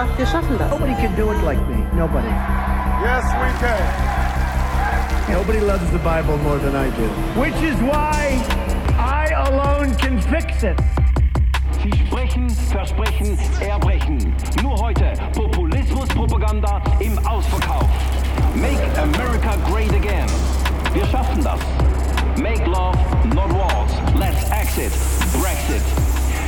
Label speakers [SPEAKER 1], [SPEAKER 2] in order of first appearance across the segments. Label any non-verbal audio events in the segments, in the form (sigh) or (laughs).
[SPEAKER 1] Wir haben so vieles geschafft, wir schaffen das.
[SPEAKER 2] Nobody can do it like me. Nobody.
[SPEAKER 3] Yes, we can.
[SPEAKER 2] Nobody loves the Bible more than I do. Which is why I alone can fix it.
[SPEAKER 4] Sie sprechen, versprechen, erbrechen. Nur heute Populismus-Propaganda im Ausverkauf. Make America great again. Wir schaffen das. Make love, not wars. Let's exit. Brexit.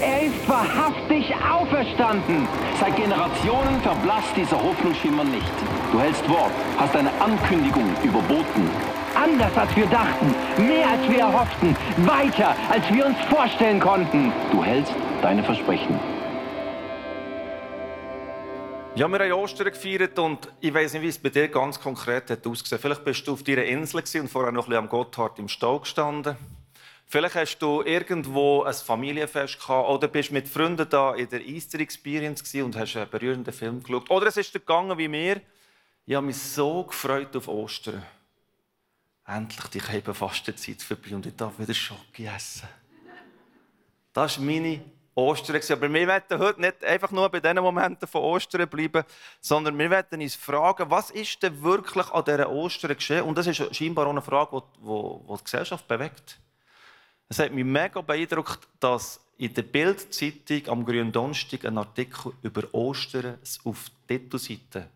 [SPEAKER 4] Er ist wahrhaftig auferstanden! Seit Generationen verblasst dieser Hoffnungsschimmer nicht. Du hältst Wort, hast eine Ankündigung überboten. Anders als wir dachten, mehr als wir erhofften, weiter als wir uns vorstellen konnten. Du hältst deine Versprechen.
[SPEAKER 5] Ja, wir haben Ostern gefeiert und ich weiß nicht, wie es bei dir ganz konkret hat ausgesehen. Vielleicht bist du auf deiner Insel und vorher noch ein bisschen am Gotthard im Stall gestanden. Vielleicht hast du irgendwo ein Familienfest gehabt oder bist mit Freunden da in der Easter Experience und hast einen berührenden Film geschaut. Oder es ist dir gegangen wie mir. Ich habe mich so gefreut auf Ostern. Endlich die Fastenzeit vorbei und ich darf wieder Schoki essen. Das ist meine Ostern. Aber wir werden heute nicht einfach nur bei diesen Momenten von Ostern bleiben, sondern wir werden uns fragen, was ist denn wirklich an dieser Ostern geschehen? Und das ist scheinbar auch eine Frage, die die Gesellschaft bewegt. Es hat mich mega beeindruckt, dass in der Bildzeitung am grünen Donnerstag ein Artikel über Ostern auf die Titelseite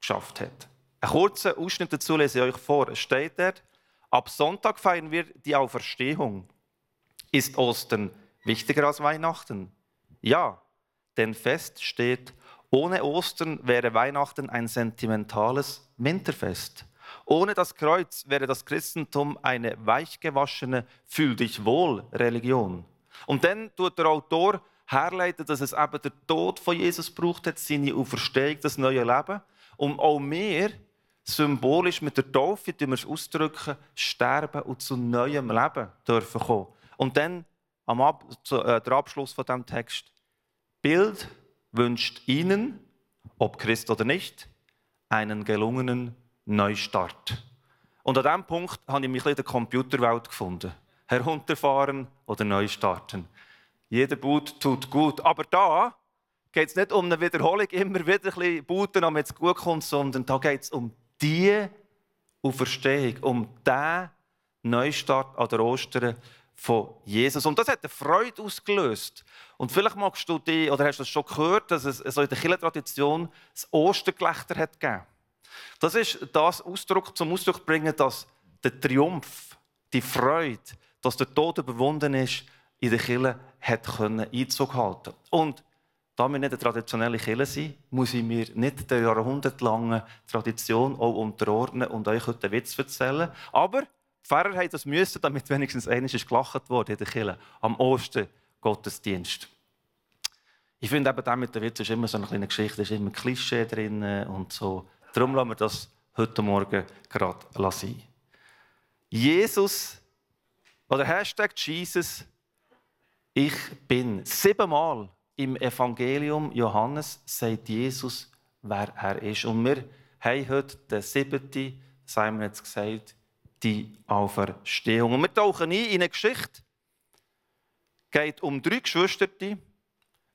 [SPEAKER 5] geschafft hat. Einen kurzen Ausschnitt dazu lese ich euch vor. Es steht dort, ab Sonntag feiern wir die Auferstehung. Ist Ostern Wichtiger als Weihnachten? Ja, denn fest steht, ohne Ostern wäre Weihnachten ein sentimentales Winterfest. Ohne das Kreuz wäre das Christentum eine weichgewaschene Fühl dich wohl Religion. Und dann tut der Autor herleiten, dass es eben der Tod von Jesus braucht hat, seine Auferstehung, das neue Leben. Und auch wir, symbolisch mit der Taufe, die wir es ausdrücken, sterben und zu neuem Leben dürfen kommen. Und dann am Ab zu, äh, der Abschluss von dem Text. Bild wünscht Ihnen, ob Christ oder nicht, einen gelungenen Neustart. Und an diesem Punkt habe ich mich in der Computerwelt gefunden. Herunterfahren oder neu starten. Jeder Boot tut gut. Aber da geht es nicht um eine Wiederholung, immer wieder ein bisschen booten, damit es gut kommt, sondern da geht es um die Auferstehung, um den Neustart an der Ostern, von Jesus. Und das hat eine Freude ausgelöst. Und vielleicht magst du die, oder hast du das schon gehört, dass es so in der Kirchentradition das Ostergelächter hat gegeben. Das ist das Ausdruck, zum Ausdruck bringen, dass der Triumph, die Freude, dass der Tod überwunden ist, in der Kirche hat können Einzug halten. Und da wir nicht eine traditionelle Kirche sind, muss ich mir nicht der jahrhundertlangen Tradition auch unterordnen und euch heute einen Witz erzählen. Aber die Pfarrer haben das müssen, damit wenigstens einmal gelacht wurde in der Kirche am Osten Gottesdienst. Ich finde eben, damit mit der Witz ist immer so eine kleine Geschichte, ist immer Klischee drin und so. Darum lassen wir das heute Morgen gerade sein. Jesus oder Hashtag Jesus, ich bin. Siebenmal im Evangelium Johannes sagt Jesus, wer er ist. Und wir haben heute den siebten, haben wir jetzt gesagt, die Auferstehung. Und wir tauchen ein in eine Geschichte. Es geht um drei Geschwister.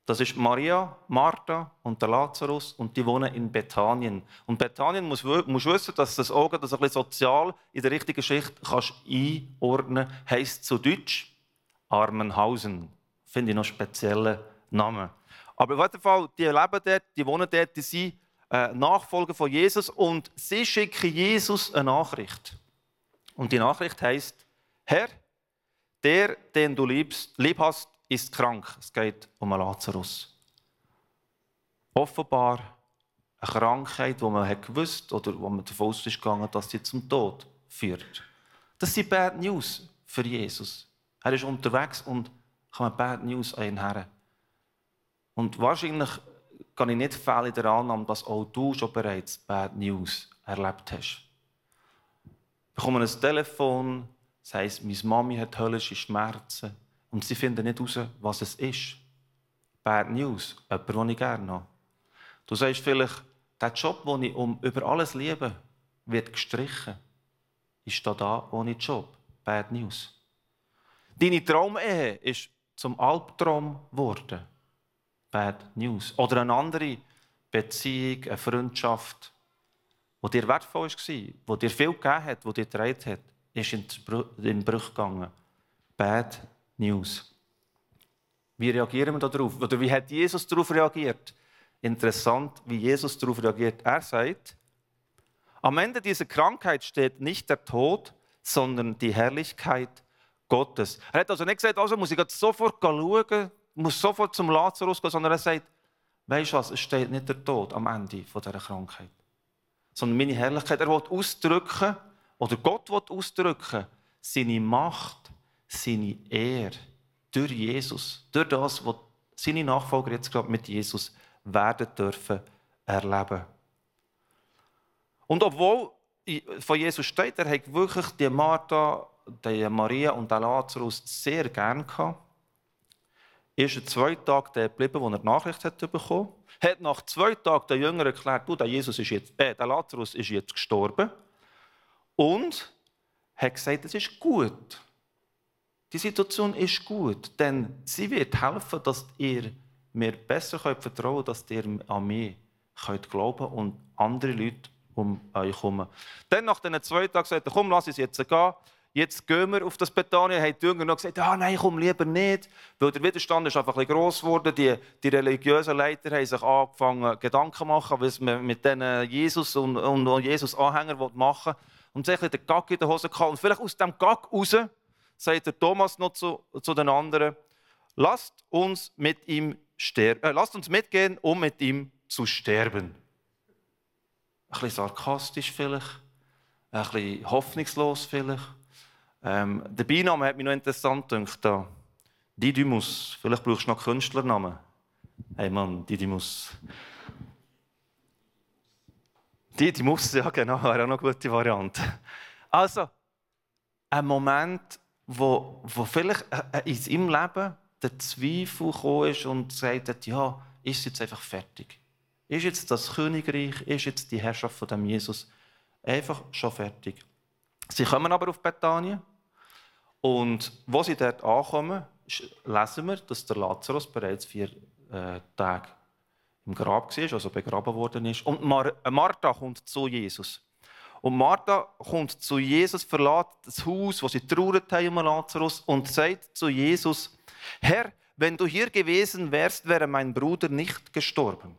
[SPEAKER 5] Das ist Maria, Martha und der Lazarus und die wohnen in Bethanien. Und Bethanien muss, muss wissen, dass das auch das ein sozial in der richtigen Schicht kannst einordnen kannst. Heißt zu Deutsch Armenhausen. Finde ich noch speziellen Namen. Aber auf jeden Fall, die leben dort, die wohnen dort, die sind äh, Nachfolger von Jesus und sie schicken Jesus eine Nachricht. Und die Nachricht heißt: Herr, der, den du liebst, lieb hast, ist krank. Es geht um einen Lazarus. Offenbar eine Krankheit, wo man hat gewusst oder wo man davon ausgegangen dass sie zum Tod führt. Das sind Bad News für Jesus. Er ist unterwegs und kommt Bad News an ihn her. Und wahrscheinlich kann ich nicht fehlen in der Annahme, dass auch du schon bereits Bad News erlebt hast. bekommen ein Telefon, das heisst, meine Mami hat höllische Schmerzen und sie finden nicht heraus, was es ist. Bad News, jemand, den ich gerne habe. Du sagst vielleicht, der Job, den ich um über alles liebe, wird gestrichen. Ist da da ohne Job? Bad News. Deine Traumehe ist zum Albtraum geworden. Bad News. Oder eine andere Beziehung, eine Freundschaft, die dir wertvoll war, die dir viel gegeben hat, die dir getragen hat, ist in den Bruch gegangen. Bad News. Wie reagieren wir darauf? Oder wie hat Jesus darauf reagiert? Interessant, wie Jesus darauf reagiert. Er sagt, am Ende dieser Krankheit steht nicht der Tod, sondern die Herrlichkeit Gottes. Er hat also nicht gesagt, also muss ich jetzt sofort schauen, muss sofort zum Lazarus gehen, sondern er sagt, weißt du was, es steht nicht der Tod am Ende dieser Krankheit, sondern meine Herrlichkeit. Er will ausdrücken, oder Gott will ausdrücken, seine Macht, seine Ehre durch Jesus, durch das, was seine Nachfolger jetzt gerade mit Jesus werden dürfen erleben. Und obwohl von Jesus steht, er hat wirklich die Martha, die Maria und den Lazarus sehr gern gehabt, ist er zwei Tage da geblieben, wo er die Nachricht hat bekommen hat. Hat nach zwei Tagen den Jüngern erklärt, du, der, Jesus ist jetzt, äh, der Lazarus ist jetzt gestorben. Und hat gesagt, es ist gut. Die Situation ist gut, denn sie wird helfen, dass ihr mir besser könnt vertrauen könnt, dass ihr an mich könnt glauben und andere Leute um euch kommen. Dann nach diesen zwei Tagen sagt er, komm, lass uns jetzt gehen. Jetzt gehen wir auf das Bethanien. Haben die Jünger noch gesagt, ah, nein, komm lieber nicht. Weil der Widerstand ist einfach ein bisschen gross geworden. Die, die religiösen Leiter haben sich angefangen, Gedanken zu machen, was man mit diesen Jesus und, und Jesus-Anhängern machen will. Und sie haben den Gag in der Hose gehabt. Und vielleicht aus dem Gag raus sagt der Thomas noch zu, zu den anderen, lasst uns mit ihm äh, lasst uns mitgehen, um mit ihm zu sterben. Ein bisschen sarkastisch vielleicht, ein bisschen hoffnungslos vielleicht. Ähm, der Beiname hat mich noch interessant gedacht. Da. Didymus, vielleicht brauchst du noch Künstlernamen. Hey Mann, Didymus. Didymus, ja genau, (laughs) wäre auch noch eine gute Variante. Also, ein Moment, wo, wo vielleicht äh, in seinem Leben der Zweifel gekommen ist und gesagt hat, ja, ist jetzt einfach fertig. Ist jetzt das Königreich, ist jetzt die Herrschaft von dem Jesus einfach schon fertig. Sie kommen aber auf Bethanien und wo sie dort ankommen, lesen wir, dass der Lazarus bereits vier äh, Tage im Grab war, also begraben worden ist. Und Mar äh, Martha kommt zu Jesus. Und Martha kommt zu Jesus, verlässt das Haus, wo sie trauert um Lazarus und sagt zu Jesus, Herr, wenn du hier gewesen wärst, wäre mein Bruder nicht gestorben.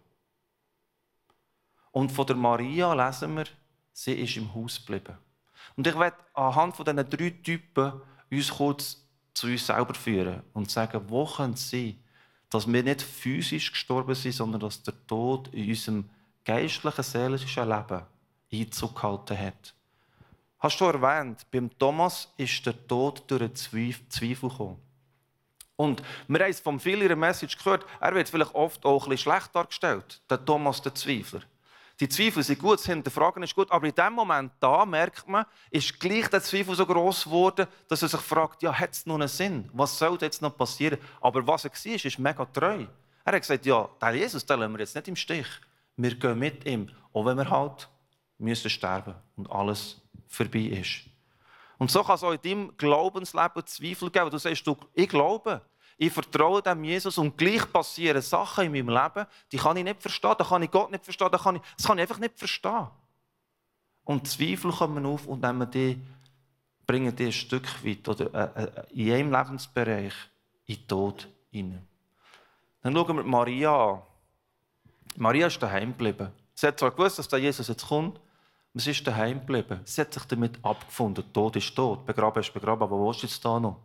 [SPEAKER 5] Und von der Maria lesen wir, sie ist im Haus geblieben. Und ich werde anhand von diesen drei Typen uns kurz zu uns selber führen und sagen, wo können sein, dass wir nicht physisch gestorben sind, sondern dass der Tod in unserem geistlichen, seelischen Leben Einzug gehalten hat. Hast du erwähnt, beim Thomas ist der Tod durch einen Zweifel gekommen. Und wir haben es von vielen Message gehört, er wird vielleicht oft auch ein bisschen schlecht dargestellt, der Thomas, der Zweifler. Die Zweifel sind gut, das Hinterfragen ist gut, aber in dem Moment da merkt man, ist gleich der Zweifel so groß geworden, dass er sich fragt, ja, hat es noch einen Sinn? Was soll jetzt noch passieren? Aber was er war, ist mega treu. Er hat gesagt, ja, der Jesus, den lassen wir jetzt nicht im Stich. Wir gehen mit ihm, auch wenn wir halt müssen sterben und alles vorbei ist. Und so kann es auch in deinem Glaubensleben Zweifel geben. Du sagst, ich glaube, ich vertraue dem Jesus und gleich passieren Sachen in meinem Leben, die kann ich nicht verstehen, da kann ich Gott nicht verstehen, da kann ich, das kann ich einfach nicht verstehen. Und Zweifel kommen auf und nehmen die, bringen die ein Stück weit oder äh, äh, in einem Lebensbereich in den Tod hinein. Dann schauen wir Maria an. Maria ist daheim geblieben. Sie hat zwar gewusst, dass der Jesus jetzt kommt, sie ist daheim geblieben. Sie hat sich damit abgefunden. Tod ist tot, begraben ist begraben, aber wo ist jetzt da noch?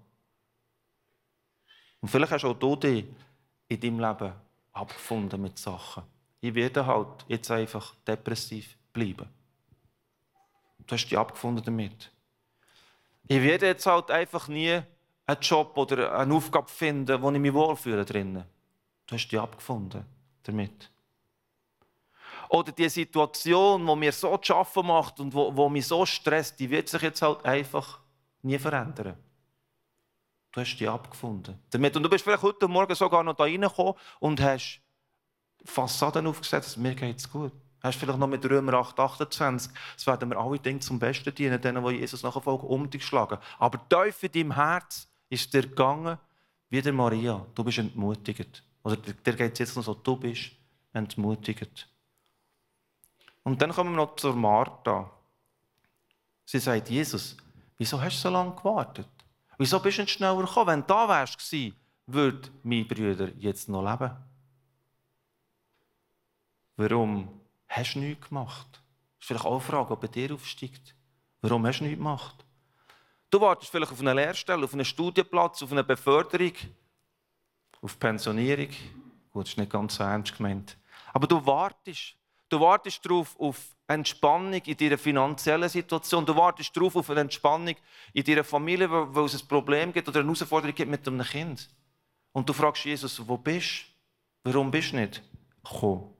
[SPEAKER 5] Und vielleicht hast auch du dich in deinem Leben abgefunden mit Sachen. Ich werde halt jetzt einfach depressiv bleiben. Du hast dich abgefunden damit. Ich werde jetzt halt einfach nie einen Job oder eine Aufgabe finden, wo ich mich wohlfühle drinnen. Du hast dich abgefunden damit. Oder die Situation, die mir so zu schaffen macht und wo, wo mich so stresst, die wird sich jetzt halt einfach nie verändern. Du hast dich abgefunden. Damit. Und du bist vielleicht heute Morgen sogar noch da reingekommen und hast Fassaden aufgesetzt, mir geht es gut. Hast vielleicht noch mit Römer 8, 28, es werden wir alle Dinge zum Besten dienen, denen, die Jesus nachfolgen, um dich schlagen. Aber tief in deinem Herz ist dir gegangen, wie der Maria. Du bist entmutigt. Oder dir geht es jetzt noch so, du bist entmutigt. Und dann kommen wir noch zur Martha. Sie sagt, Jesus, wieso hast du so lange gewartet? Wieso bist du nicht schneller gekommen? Wenn du da wärst, würde mein Brüder jetzt noch leben. Warum hast du nichts gemacht? Das ist vielleicht auch eine Frage, ob bei dir aufsteigt. Warum hast du nichts gemacht? Du wartest vielleicht auf eine Lehrstelle, auf einen Studienplatz, auf eine Beförderung, auf Pensionierung. Gut, das ist nicht ganz so ernst gemeint. Aber du wartest. Du wartest darauf auf Entspannung in deiner finanziellen Situation. Du wartest darauf auf eine Entspannung in deiner Familie, weil es ein Problem gibt oder eine Herausforderung gibt mit einem Kind. Und du fragst Jesus, wo bist du? Warum bist du nicht gekommen?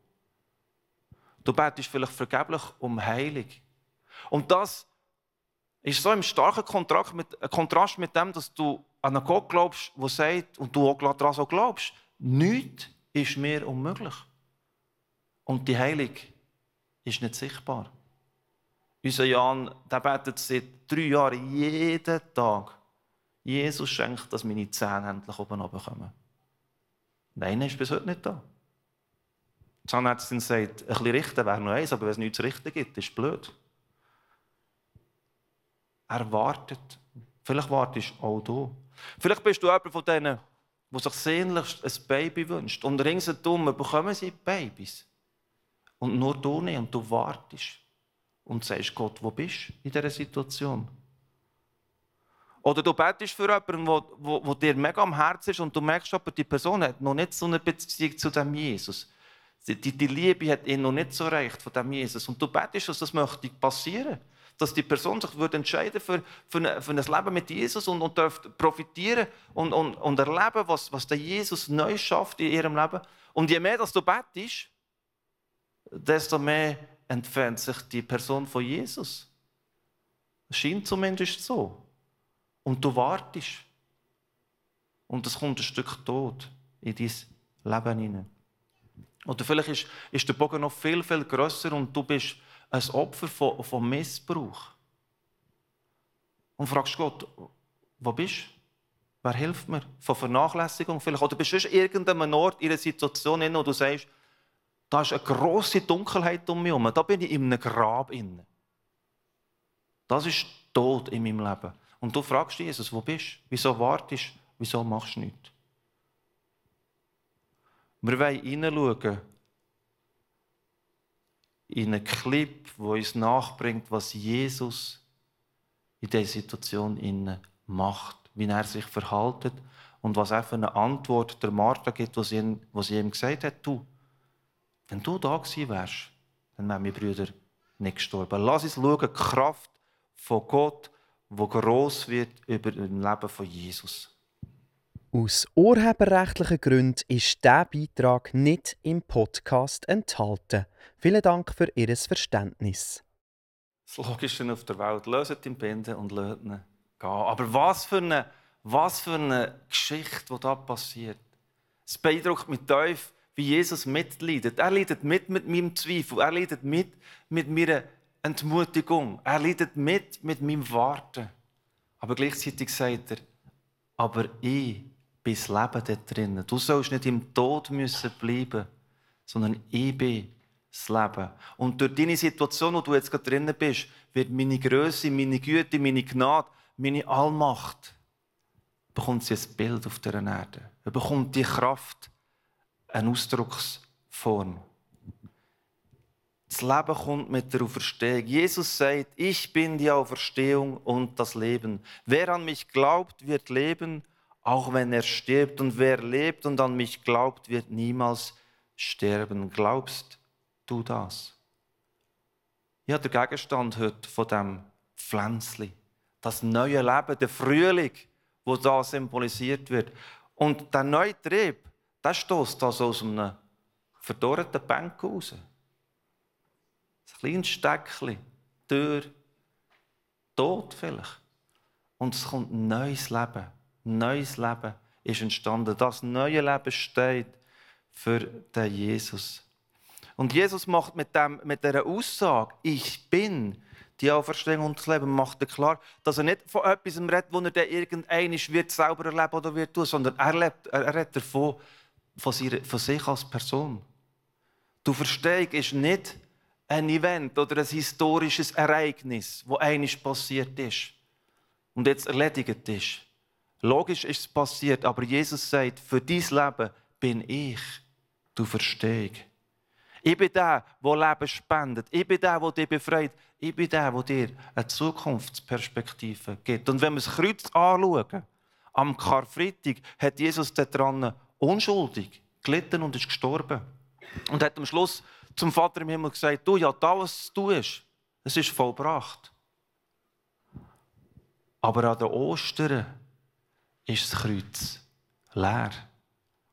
[SPEAKER 5] Du betest vielleicht vergeblich um Heilung. Und das ist so im starken Kontrast mit, Kontrast mit dem, dass du an einen Gott glaubst, der sagt, und du auch daran so glaubst, nichts ist mir unmöglich. Und die Heilung ist nicht sichtbar. Unser Jan der betet seit drei Jahren jeden Tag. Jesus schenkt, dass meine Zähne endlich oben kommen. Nein, er ist bis heute nicht da. Die Zahnärztin sagt, ein bisschen richten wäre noch eins, aber wenn es nichts zu richten gibt, ist es blöd. Er wartet. Vielleicht wartest auch du. Vielleicht bist du jemand von denen, der sich sehnlichst ein Baby wünscht. Und ringsherum bekommen sie Babys. Und nur du nicht. Und du wartest. Und sagst Gott, wo bist du in dieser Situation? Oder du betest für jemanden, wo, wo, wo dir mega am Herzen ist und du merkst aber, die Person hat noch nicht so eine Beziehung zu dem Jesus. Die, die Liebe hat ihn noch nicht so erreicht von dem Jesus. Und du betest, dass das möchte passieren. Dass die Person sich würde entscheiden für, für, ein, für ein Leben mit Jesus und, und darf profitieren und, und, und erleben, was, was der Jesus neu schafft in ihrem Leben. Und je mehr dass du betest, desto mehr entfernt sich die Person von Jesus. Es scheint zumindest so. Und du wartest. Und es kommt ein Stück Tod in dein Leben hinein. Oder vielleicht ist, ist der Bogen noch viel, viel grösser und du bist ein Opfer von, von Missbrauch. Und fragst Gott, wo bist du? Wer hilft mir? Von Vernachlässigung vielleicht. Oder bist du in irgendeinem Ort, in einer Situation, wo du sagst, da ist eine grosse Dunkelheit um mich herum. Da bin ich in einem Grab. Das ist Tod in meinem Leben. Und du fragst Jesus, wo bist du? Wieso wartest du? Wieso machst du nichts? Wir wollen hineinschauen in einen Clip, der uns nachbringt, was Jesus in dieser Situation macht, wie er sich verhält und was er für eine Antwort der Martha gibt, was sie ihm gesagt hat. Du, wenn du da gewesen wärst, dann wären meine Brüder nicht gestorben. Lass uns schauen, die Kraft von Gott, die gross wird über das Leben von Jesus.
[SPEAKER 6] Aus urheberrechtlichen Gründen ist dieser Beitrag nicht im Podcast enthalten. Vielen Dank für Ihr Verständnis.
[SPEAKER 5] Das Logische auf der Welt. Löset ihn binden und löst ihn gehen. Aber was für, eine, was für eine Geschichte, die da passiert. Es beeindruckt mich tief, wie Jesus mitleidet. Er leidet mit mit meinem Zweifel. Er leidet mit mit meiner Entmutigung. Er leidet mit mit meinem Warten. Aber gleichzeitig sagt er, aber ich bin das Leben dort drinnen. Du sollst nicht im Tod müssen bleiben, sondern ich bin das Leben. Und durch deine Situation, wo du jetzt gerade drinnen bist, wird meine Größe, meine Güte, meine Gnade, meine Allmacht, bekommt sie ein Bild auf dieser Erde. Er bekommt die Kraft, eine Ausdrucksform. Das Leben kommt mit der Auferstehung. Jesus sagt, ich bin die Auferstehung und das Leben. Wer an mich glaubt, wird leben, auch wenn er stirbt. Und wer lebt und an mich glaubt, wird niemals sterben. Glaubst du das? Ja, der Gegenstand heute von dem Pflänzli, das neue Leben, der Frühling, wo da symbolisiert wird. Und der neue Trieb, der stößt also aus einem verdorrten Bänken raus. Ein kleines Steckchen, Tür, Tod vielleicht. Und es kommt ein neues Leben. Ein neues Leben ist entstanden. Das neue Leben steht für den Jesus. Und Jesus macht mit, dem, mit dieser Aussage, ich bin die Auferstehung und das Leben, macht er klar, dass er nicht von etwas redet, wo er dann irgendein wird selber erleben oder wird tun, sondern er, lebt, er redet davon, von, sich als Person. Du Verstehung ist nicht ein Event oder ein historisches Ereignis, wo einiges passiert ist und jetzt erledigt ist. Logisch ist es passiert, aber Jesus sagt, für dein Leben bin ich, du Verstehung. Ich bin der, der Leben spendet. Ich bin der, der dich befreit. Ich bin der, der dir eine Zukunftsperspektive gibt. Und wenn wir das Kreuz anschauen, am Karfreitag hat Jesus daran unschuldig gelitten und ist gestorben. Und hat am Schluss zum Vater im Himmel gesagt, du, ja, da, was du tust, es ist vollbracht. Aber an den Ostern ist das Kreuz leer.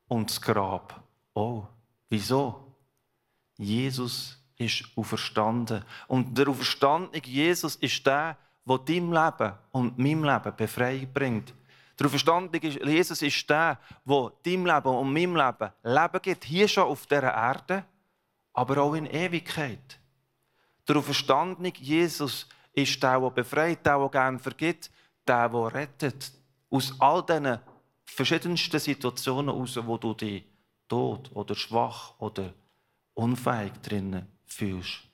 [SPEAKER 5] Und das Grab auch. Wieso? Jesus ist auferstanden. Und der auferstandene Jesus ist der, der deinem Leben und meinem Leben Befreiung bringt. Der auferstandene Jesus ist der, der deinem Leben und meinem Leben Leben gibt. Hier schon auf dieser Erde, aber auch in Ewigkeit. Der auferstandene Jesus ist der, der befreit, der, der gerne vergibt, der, der rettet. Aus all diesen verschiedensten Situationen heraus, wo du dich tot oder schwach oder unfähig drinnen fühlst.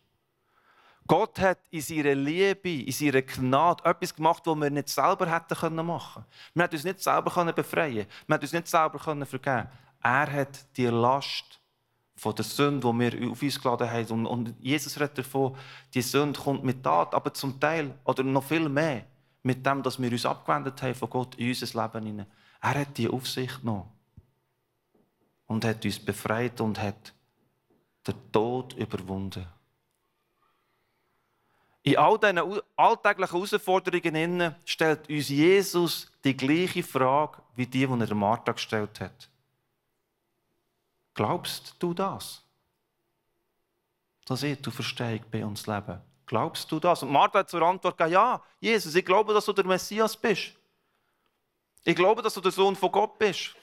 [SPEAKER 5] Gott hat in seiner Liebe, in seiner Gnade etwas gemacht, was wir nicht selber hätten machen können. Wir hätten uns nicht selber befreien können. Wir hätten uns nicht selber vergeben können. Er hat die Last von der Sünde, die wir auf uns geladen haben. Und Jesus redet davon, die Sünde kommt mit Tat, aber zum Teil, oder noch viel mehr, mit dem, dass wir uns abgewendet haben von Gott in unser Leben. Er hat die Aufsicht genommen. Und hat uns befreit und hat den Tod überwunden. In all diesen alltäglichen Herausforderungen stellt uns Jesus die gleiche Frage wie die, die er Martha gestellt hat. Glaubst du das? Dass ich du Verstehung bei uns leben. Glaubst du das? Und Martha hat zur Antwort gegeben, ja, Jesus, ich glaube, dass du der Messias bist. Ich glaube, dass du der Sohn von Gott bist.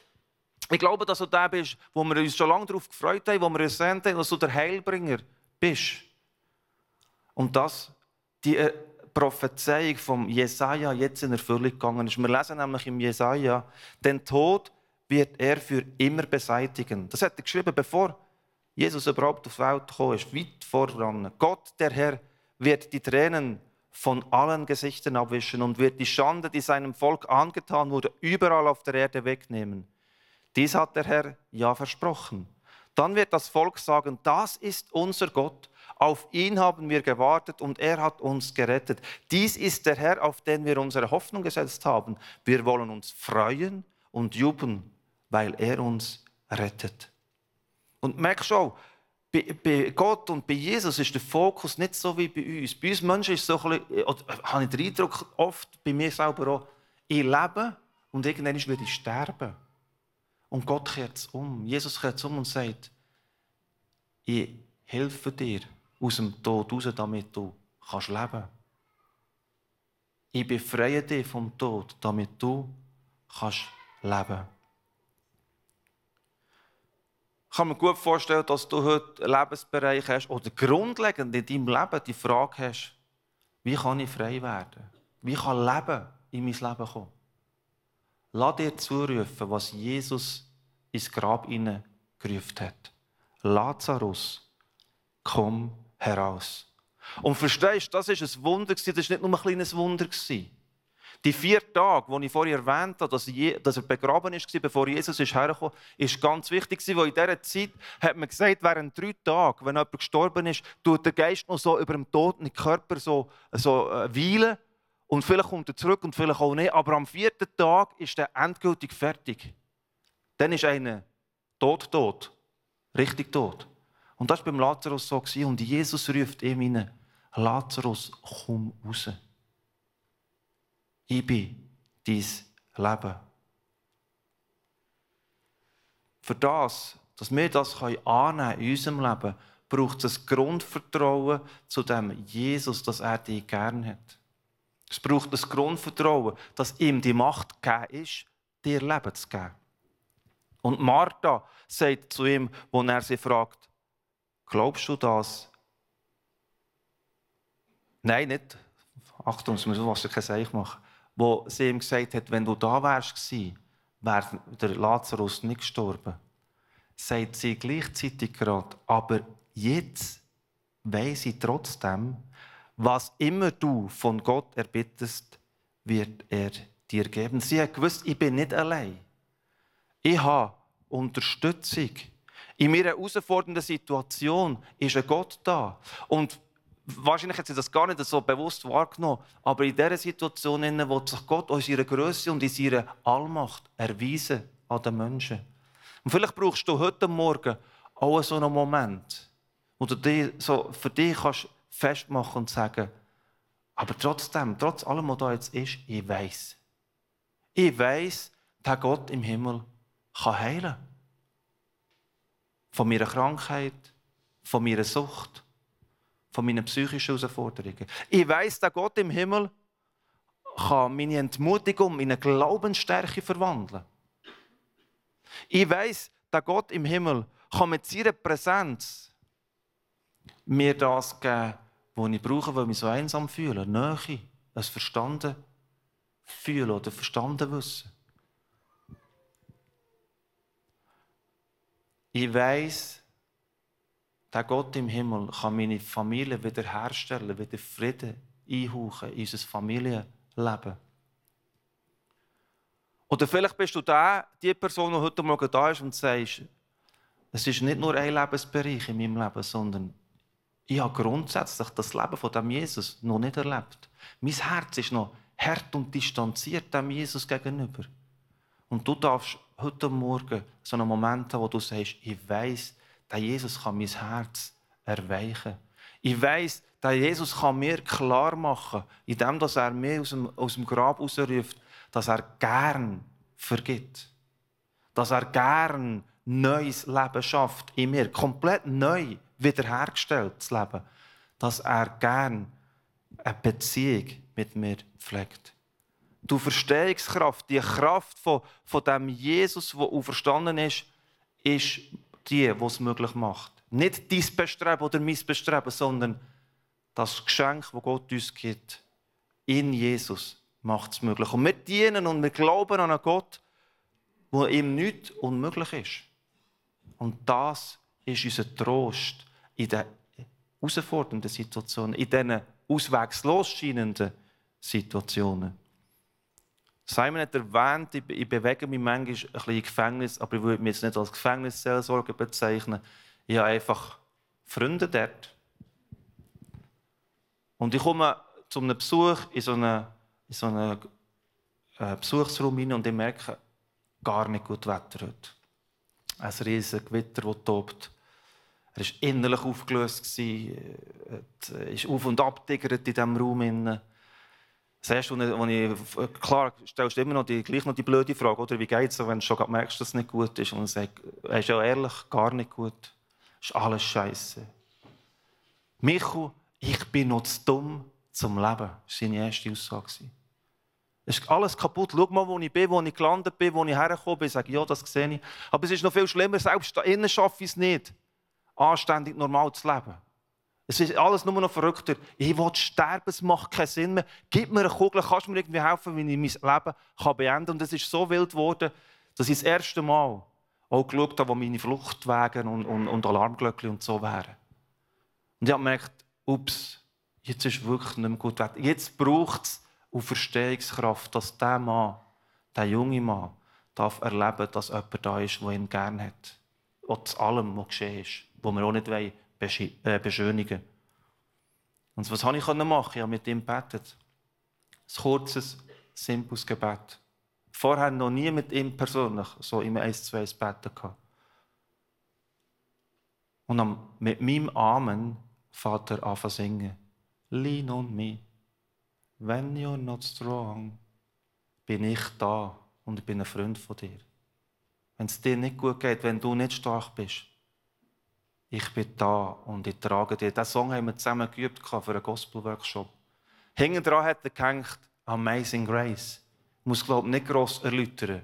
[SPEAKER 5] Ich glaube, dass du der bist, wo wir uns schon lange darauf gefreut haben, wo wir uns sehen, dass du der Heilbringer bist. Und dass die äh, Prophezeiung vom Jesaja jetzt in Erfüllung gegangen ist. Wir lesen nämlich im Jesaja, den Tod wird er für immer beseitigen. Das hat er geschrieben, bevor Jesus überhaupt auf die Welt gekommen ist, weit voran. Gott, der Herr, wird die Tränen von allen Gesichtern abwischen und wird die Schande, die seinem Volk angetan wurde, überall auf der Erde wegnehmen. Dies hat der Herr ja versprochen. Dann wird das Volk sagen, das ist unser Gott, auf ihn haben wir gewartet und er hat uns gerettet. Dies ist der Herr, auf den wir unsere Hoffnung gesetzt haben. Wir wollen uns freuen und jubeln, weil er uns rettet. Und merk schon, bei, Gott und bei Jesus ist der Fokus nicht so wie bei uns. Bei uns Menschen ist so ein bisschen, oder, habe ich den Eindruck, oft bei mir selber auch, ich lebe und irgendwann werde ich sterben. Und Gott kehrt es um. Jesus kehrt es um und sagt, ich helfe dir aus dem Tod raus, damit du kannst leben Ich befreie dich vom Tod, damit du kannst leben Ich kann mir gut vorstellen, dass du heute einen Lebensbereich hast oder grundlegend in deinem Leben die Frage hast, wie kann ich frei werden? Wie kann Leben in mein Leben kommen? Lass dir zurufen, was Jesus ins Grab gerufen hat. Lazarus, komm heraus. Und verstehst, das ist ein Wunder, das war nicht nur ein kleines Wunder. Die vier Tage, die ich vorher erwähnt habe, dass, er begraben war, bevor Jesus herkam, ist ganz wichtig, weil in dieser Zeit hat man gesagt, während drei Tagen, wenn jemand gestorben ist, tut der Geist noch so über dem toten Körper so, so äh, weilen und vielleicht kommt er zurück und vielleicht auch nicht. Aber am vierten Tag ist er endgültig fertig. Dann ist einer tot, tot. Richtig tot. Und das war beim Lazarus so. Und Jesus ruft ihm hinein, Lazarus, komm raus. Ich bin dein Leben. Für das, dass wir das annehmen in unserem Leben, braucht es ein Grundvertrauen zu dem Jesus, dass er dich gern hat. Es braucht ein Grundvertrauen, dass ihm die Macht gegeben ist, dir Leben zu geben. Und Martha sagt zu ihm, wo er sie fragt, glaubst du das? Nein, nicht. Achtung, es muss was kein Seich machen. Wo sie ihm gesagt hat, wenn du da wärst, wäre der Lazarus nicht gestorben. Sagt sie gleichzeitig gerade, aber jetzt weiß ich trotzdem, was immer du von Gott erbittest, wird er dir geben. Sie hat gewusst, ich bin nicht allein. Ich habe Unterstützung. In meiner herausfordernden Situation ist ein Gott da. Und wahrscheinlich hat sie das gar nicht so bewusst wahrgenommen, aber in dieser Situation will sich Gott in seiner Größe und in seiner Allmacht erweisen an den Menschen. Und vielleicht brauchst du heute Morgen auch so einen Moment, wo du dich so für dich kannst festmachen und sagen, aber trotzdem, trotz allem, was da jetzt ist, ich weiß. Ich weiß, der Gott im Himmel kann heilen. Von meiner Krankheit, von meiner Sucht, von meinen psychischen Herausforderungen. Ich weiß, der Gott im Himmel kann meine Entmutigung in eine Glaubensstärke verwandeln. Ich weiß, der Gott im Himmel kann mit seiner Präsenz mir das geben, was ich brauche, weil ich mich so einsam fühle. Nähe, ein Verstanden fühlen oder Verstanden wissen. Ich weiß, der Gott im Himmel kann meine Familie wiederherstellen, wieder Frieden einhauchen in unser Familienleben. Oder vielleicht bist du da, die Person, die heute Morgen da ist und sagst, es ist nicht nur ein Lebensbereich in meinem Leben, sondern ich habe grundsätzlich das Leben von dem Jesus noch nicht erlebt. Mein Herz ist noch hart und distanziert dem Jesus gegenüber. Und du darfst heute Morgen so einen Moment haben, wo du sagst, ich weiß, der Jesus kann mein Herz erweichen. Ich weiß, der Jesus kann mir klar machen, indem er mir aus aus dem Grab rausruft, dass er gern vergibt. Dass er gern neues Leben schafft in mir, komplett neu wiederhergestellt das Leben. Dass er gern eine Beziehung mit mir pflegt. Die Verstehungskraft, die Kraft von, von dem Jesus, der auferstanden ist, ist die, die es möglich macht. Nicht dein Bestreben oder mein Bestreben, sondern das Geschenk, das Gott uns gibt. In Jesus macht es möglich. Und wir dienen und wir glauben an einen Gott, wo ihm nichts unmöglich ist. Und das ist unser Trost in den herausfordernden Situationen, in diesen auswegslos scheinenden Situationen. Simon hat erwähnt, ich bewege mich manchmal ein bisschen im Gefängnis, aber ich würde mich jetzt nicht als Gefängnisseelsorger bezeichnen. Ich habe einfach Freunde dort. Und ich komme zu einem Besuch in so einen, in so einen äh, Besuchsraum hinein und ich merke, gar nicht gut Wetter heute. Ein riesiges Gewitter, das tobt. Er war innerlich aufgelöst, er ist auf- und ab in diesem Raum. Das was ich, klar, stellst du immer noch die, gleich noch die blöde Frage, oder? wie geht es, wenn du schon merkst, dass es nicht gut ist. Und er sagt, er ist ja ehrlich, gar nicht gut. Es ist alles Scheiße. Michu, ich bin noch zu dumm zum Leben. Das war seine erste Aussage. Es ist alles kaputt. Schau mal, wo ich bin, wo ich gelandet bin, wo ich hergekommen bin. Ich sage, ja, das sehe ich. Aber es ist noch viel schlimmer, selbst da innen schaffe ich es nicht, anständig normal zu leben. Es ist alles nur noch verrückter. Ich will sterben, es macht keinen Sinn mehr. Gib mir eine Kugel, kannst du mir irgendwie helfen, wie ich mein Leben kann beenden kann. Und es ist so wild geworden, dass ich das erste Mal auch geschaut habe, wo meine Fluchtwege und, und, und Alarmglöckchen und so wären. Und ich habe gemerkt, ups, jetzt ist wirklich nicht mehr gut Wetter. Jetzt braucht es Verstehungskraft, dass dieser Mann, der junge Mann, darf erleben, dass jemand da ist, der ihn gerne hat. Trotz allem, was geschehen ist, wo wir auch nicht wollen beschönigen. Und was habe ich machen? Ich habe mit ihm gebetet. Ein kurzes, simples Gebet. Vorher noch nie mit ihm persönlich so im 1 2 beten gehabt. Und mit meinem Amen Vater an zu singen. Lean on me. When you're not strong, bin ich da und ich bin ein Freund von dir. Wenn es dir nicht gut geht, wenn du nicht stark bist, ich bin da und ich trage dir. Diesen Song haben wir zusammen geübt für einen Gospel-Workshop. Hinten dran hat er gehängt, Amazing Grace. Ich muss, glaube ich, nicht gross erläutern,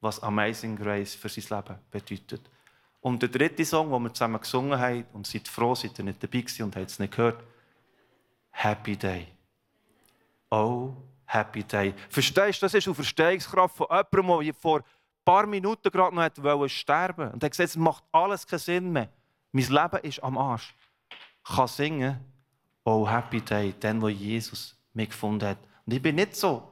[SPEAKER 5] was Amazing Grace für sein Leben bedeutet. Und der dritte Song, den wir zusammen gesungen haben, und seid froh, seid ihr nicht dabei gewesen und habt es nicht gehört, Happy Oh, Happy Day. Verstehst du, das ist eine Verstehungskraft von jemandem, der vor ein paar Minuten gerade noch wollte sterben Und er hat gesagt, es macht alles keinen Sinn mehr. Mein Leben ist am Arsch. Ich kann singen, oh, Happy Day, dann, wo Jesus mich gefunden hat. Und ich bin nicht so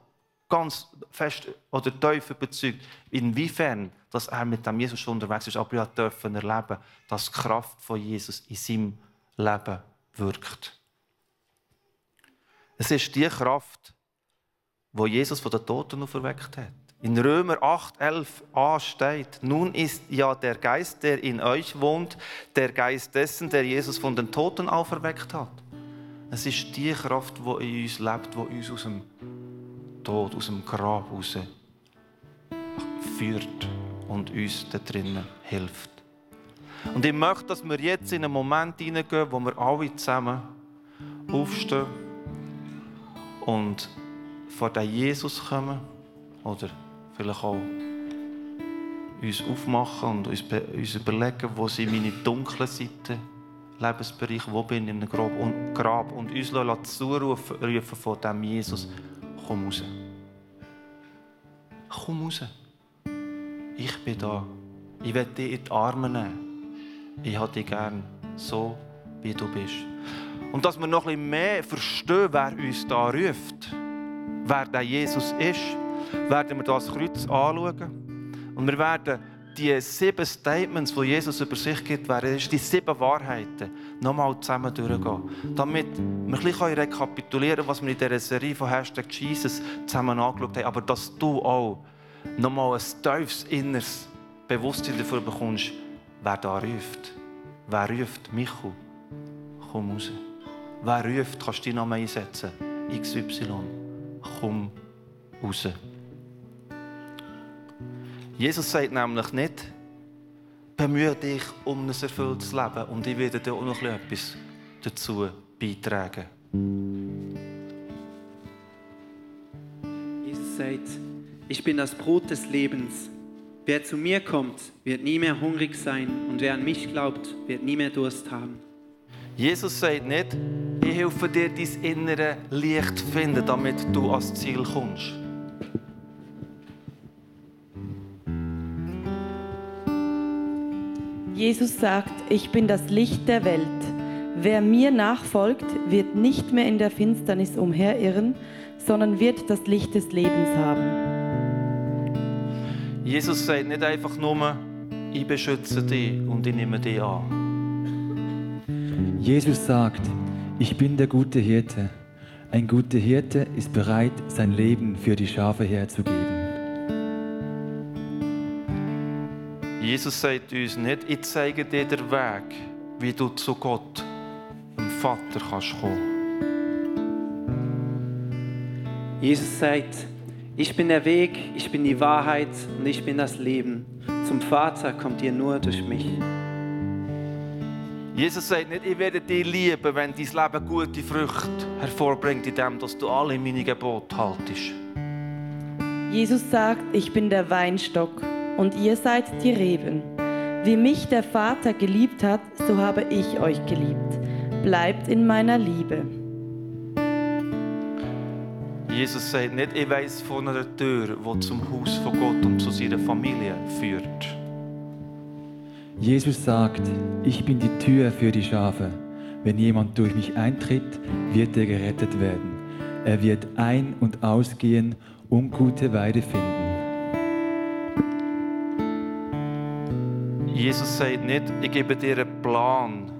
[SPEAKER 5] ganz fest oder tief überzeugt, inwiefern dass er mit dem Jesus schon unterwegs ist, aber ich durfte erleben, dass die Kraft von Jesus in seinem Leben wirkt. Es ist die Kraft, wo Jesus von den Toten auferweckt hat. In Römer 8, 11a steht, nun ist ja der Geist, der in euch wohnt, der Geist dessen, der Jesus von den Toten auferweckt hat. Es ist die Kraft, die in uns lebt, die uns aus dem Tod, aus dem Grab raus führt und uns da drinnen hilft. Und ich möchte, dass wir jetzt in einen Moment hineingehen, wo wir alle zusammen aufstehen und vor den Jesus kommen oder vielleicht auch uns aufmachen und uns, uns überlegen, wo sind meine dunklen Seiten, Lebensbereiche, wo bin ich in einem Grab und, uns zurufen rufen von dem Jesus, komm raus. Komm raus. Ich bin da. Ich werde dich in die Arme nehmen. Ich habe dich gern, so wie du bist. Und dass wir noch ein bisschen mehr verstehen, wer uns da ruft, wer der Jesus ist, werden wir das Kreuz anschauen. Und wir werden die sieben Statements, die Jesus über sich gibt, werden die sieben Wahrheiten nochmal zusammen durchgehen. Damit wir ein bisschen rekapitulieren können, was wir in dieser Serie von Hashtag Jesus zusammen angeschaut haben. Aber dass du auch nochmal ein tiefes inneres Bewusstsein dafür bekommst, wer da ruft. Wer ruft? Michu, komm raus. Wer ruft, kannst du deinen Namen einsetzen. XY, komm raus. Jesus sagt nämlich nicht, bemühe dich um ein erfülltes Leben und ich werde dir auch noch etwas dazu beitragen.
[SPEAKER 7] Jesus sagt, ich bin das Brot des Lebens. Wer zu mir kommt, wird nie mehr hungrig sein und wer an mich glaubt, wird nie mehr Durst haben.
[SPEAKER 5] Jesus sagt nicht, ich helfe dir, dein innere Licht zu finden, damit du ans Ziel kommst.
[SPEAKER 1] Jesus sagt, ich bin das Licht der Welt. Wer mir nachfolgt, wird nicht mehr in der Finsternis umherirren, sondern wird das Licht des Lebens haben.
[SPEAKER 5] Jesus sagt nicht einfach nur, ich beschütze dich und ich nehme dich an.
[SPEAKER 8] Jesus sagt, ich bin der gute Hirte. Ein guter Hirte ist bereit, sein Leben für die Schafe herzugeben.
[SPEAKER 5] Jesus sagt uns nicht, ich zeige dir den Weg, wie du zu Gott, dem Vater, kannst kommen.
[SPEAKER 7] Jesus sagt, ich bin der Weg, ich bin die Wahrheit und ich bin das Leben. Zum Vater kommt ihr nur durch mich.
[SPEAKER 5] Jesus sagt nicht, ich werde dich lieben, wenn dein Leben gute Früchte hervorbringt, indem dass du alle meine Gebote haltest.
[SPEAKER 1] Jesus sagt, ich bin der Weinstock und ihr seid die Reben. Wie mich der Vater geliebt hat, so habe ich euch geliebt. Bleibt in meiner Liebe.
[SPEAKER 5] Jesus sagt nicht, ich weiß von einer Tür, die zum Haus von Gott und zu seiner Familie führt.
[SPEAKER 8] Jesus sagt, ich bin die Tür für die Schafe. Wenn jemand durch mich eintritt, wird er gerettet werden. Er wird ein- und ausgehen und gute Weide finden.
[SPEAKER 5] Jesus sagt nicht, ich gebe dir einen Plan,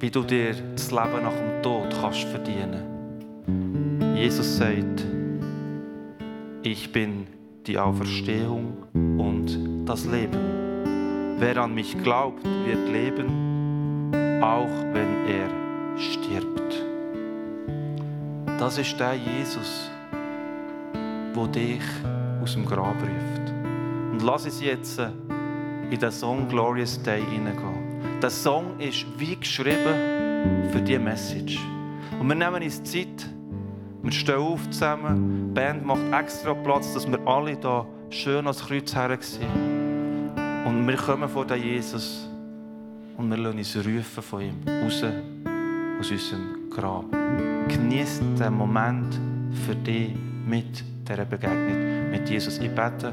[SPEAKER 5] wie du dir das Leben nach dem Tod kannst verdienen. Jesus sagt, ich bin die Auferstehung und das Leben. Wer an mich glaubt, wird leben, auch wenn er stirbt. Das ist der Jesus, wo dich aus dem Grab ruft. Und lass es jetzt in den Song Glorious Day hineingehen. Der Song ist wie geschrieben für diese Message. Und wir nehmen uns Zeit, wir stehen auf zusammen, die Band macht extra Platz, dass wir alle hier schön ans Kreuz her sind. Und wir kommen vor den Jesus und wir lassen uns rufen von ihm raus aus unserem Grab. Genießt den Moment für dich mit dieser Begegnung mit Jesus. Ich bete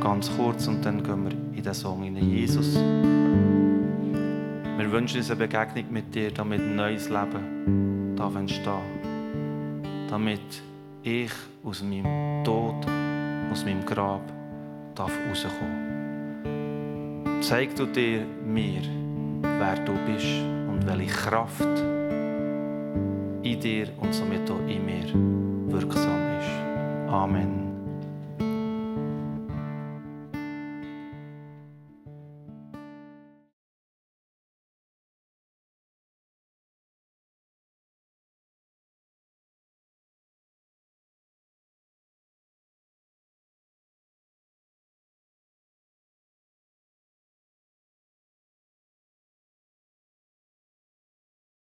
[SPEAKER 5] ganz kurz und dann gehen wir in den Song hinein. Jesus, wir wünschen uns eine Begegnung mit dir, damit ein neues Leben darf entstehen. Damit ich aus meinem Tod, aus meinem Grab darf rauskommen. Zeig du dir mir, wer du bist und welche Kraft in dir und somit auch in mir wirksam ist. Amen.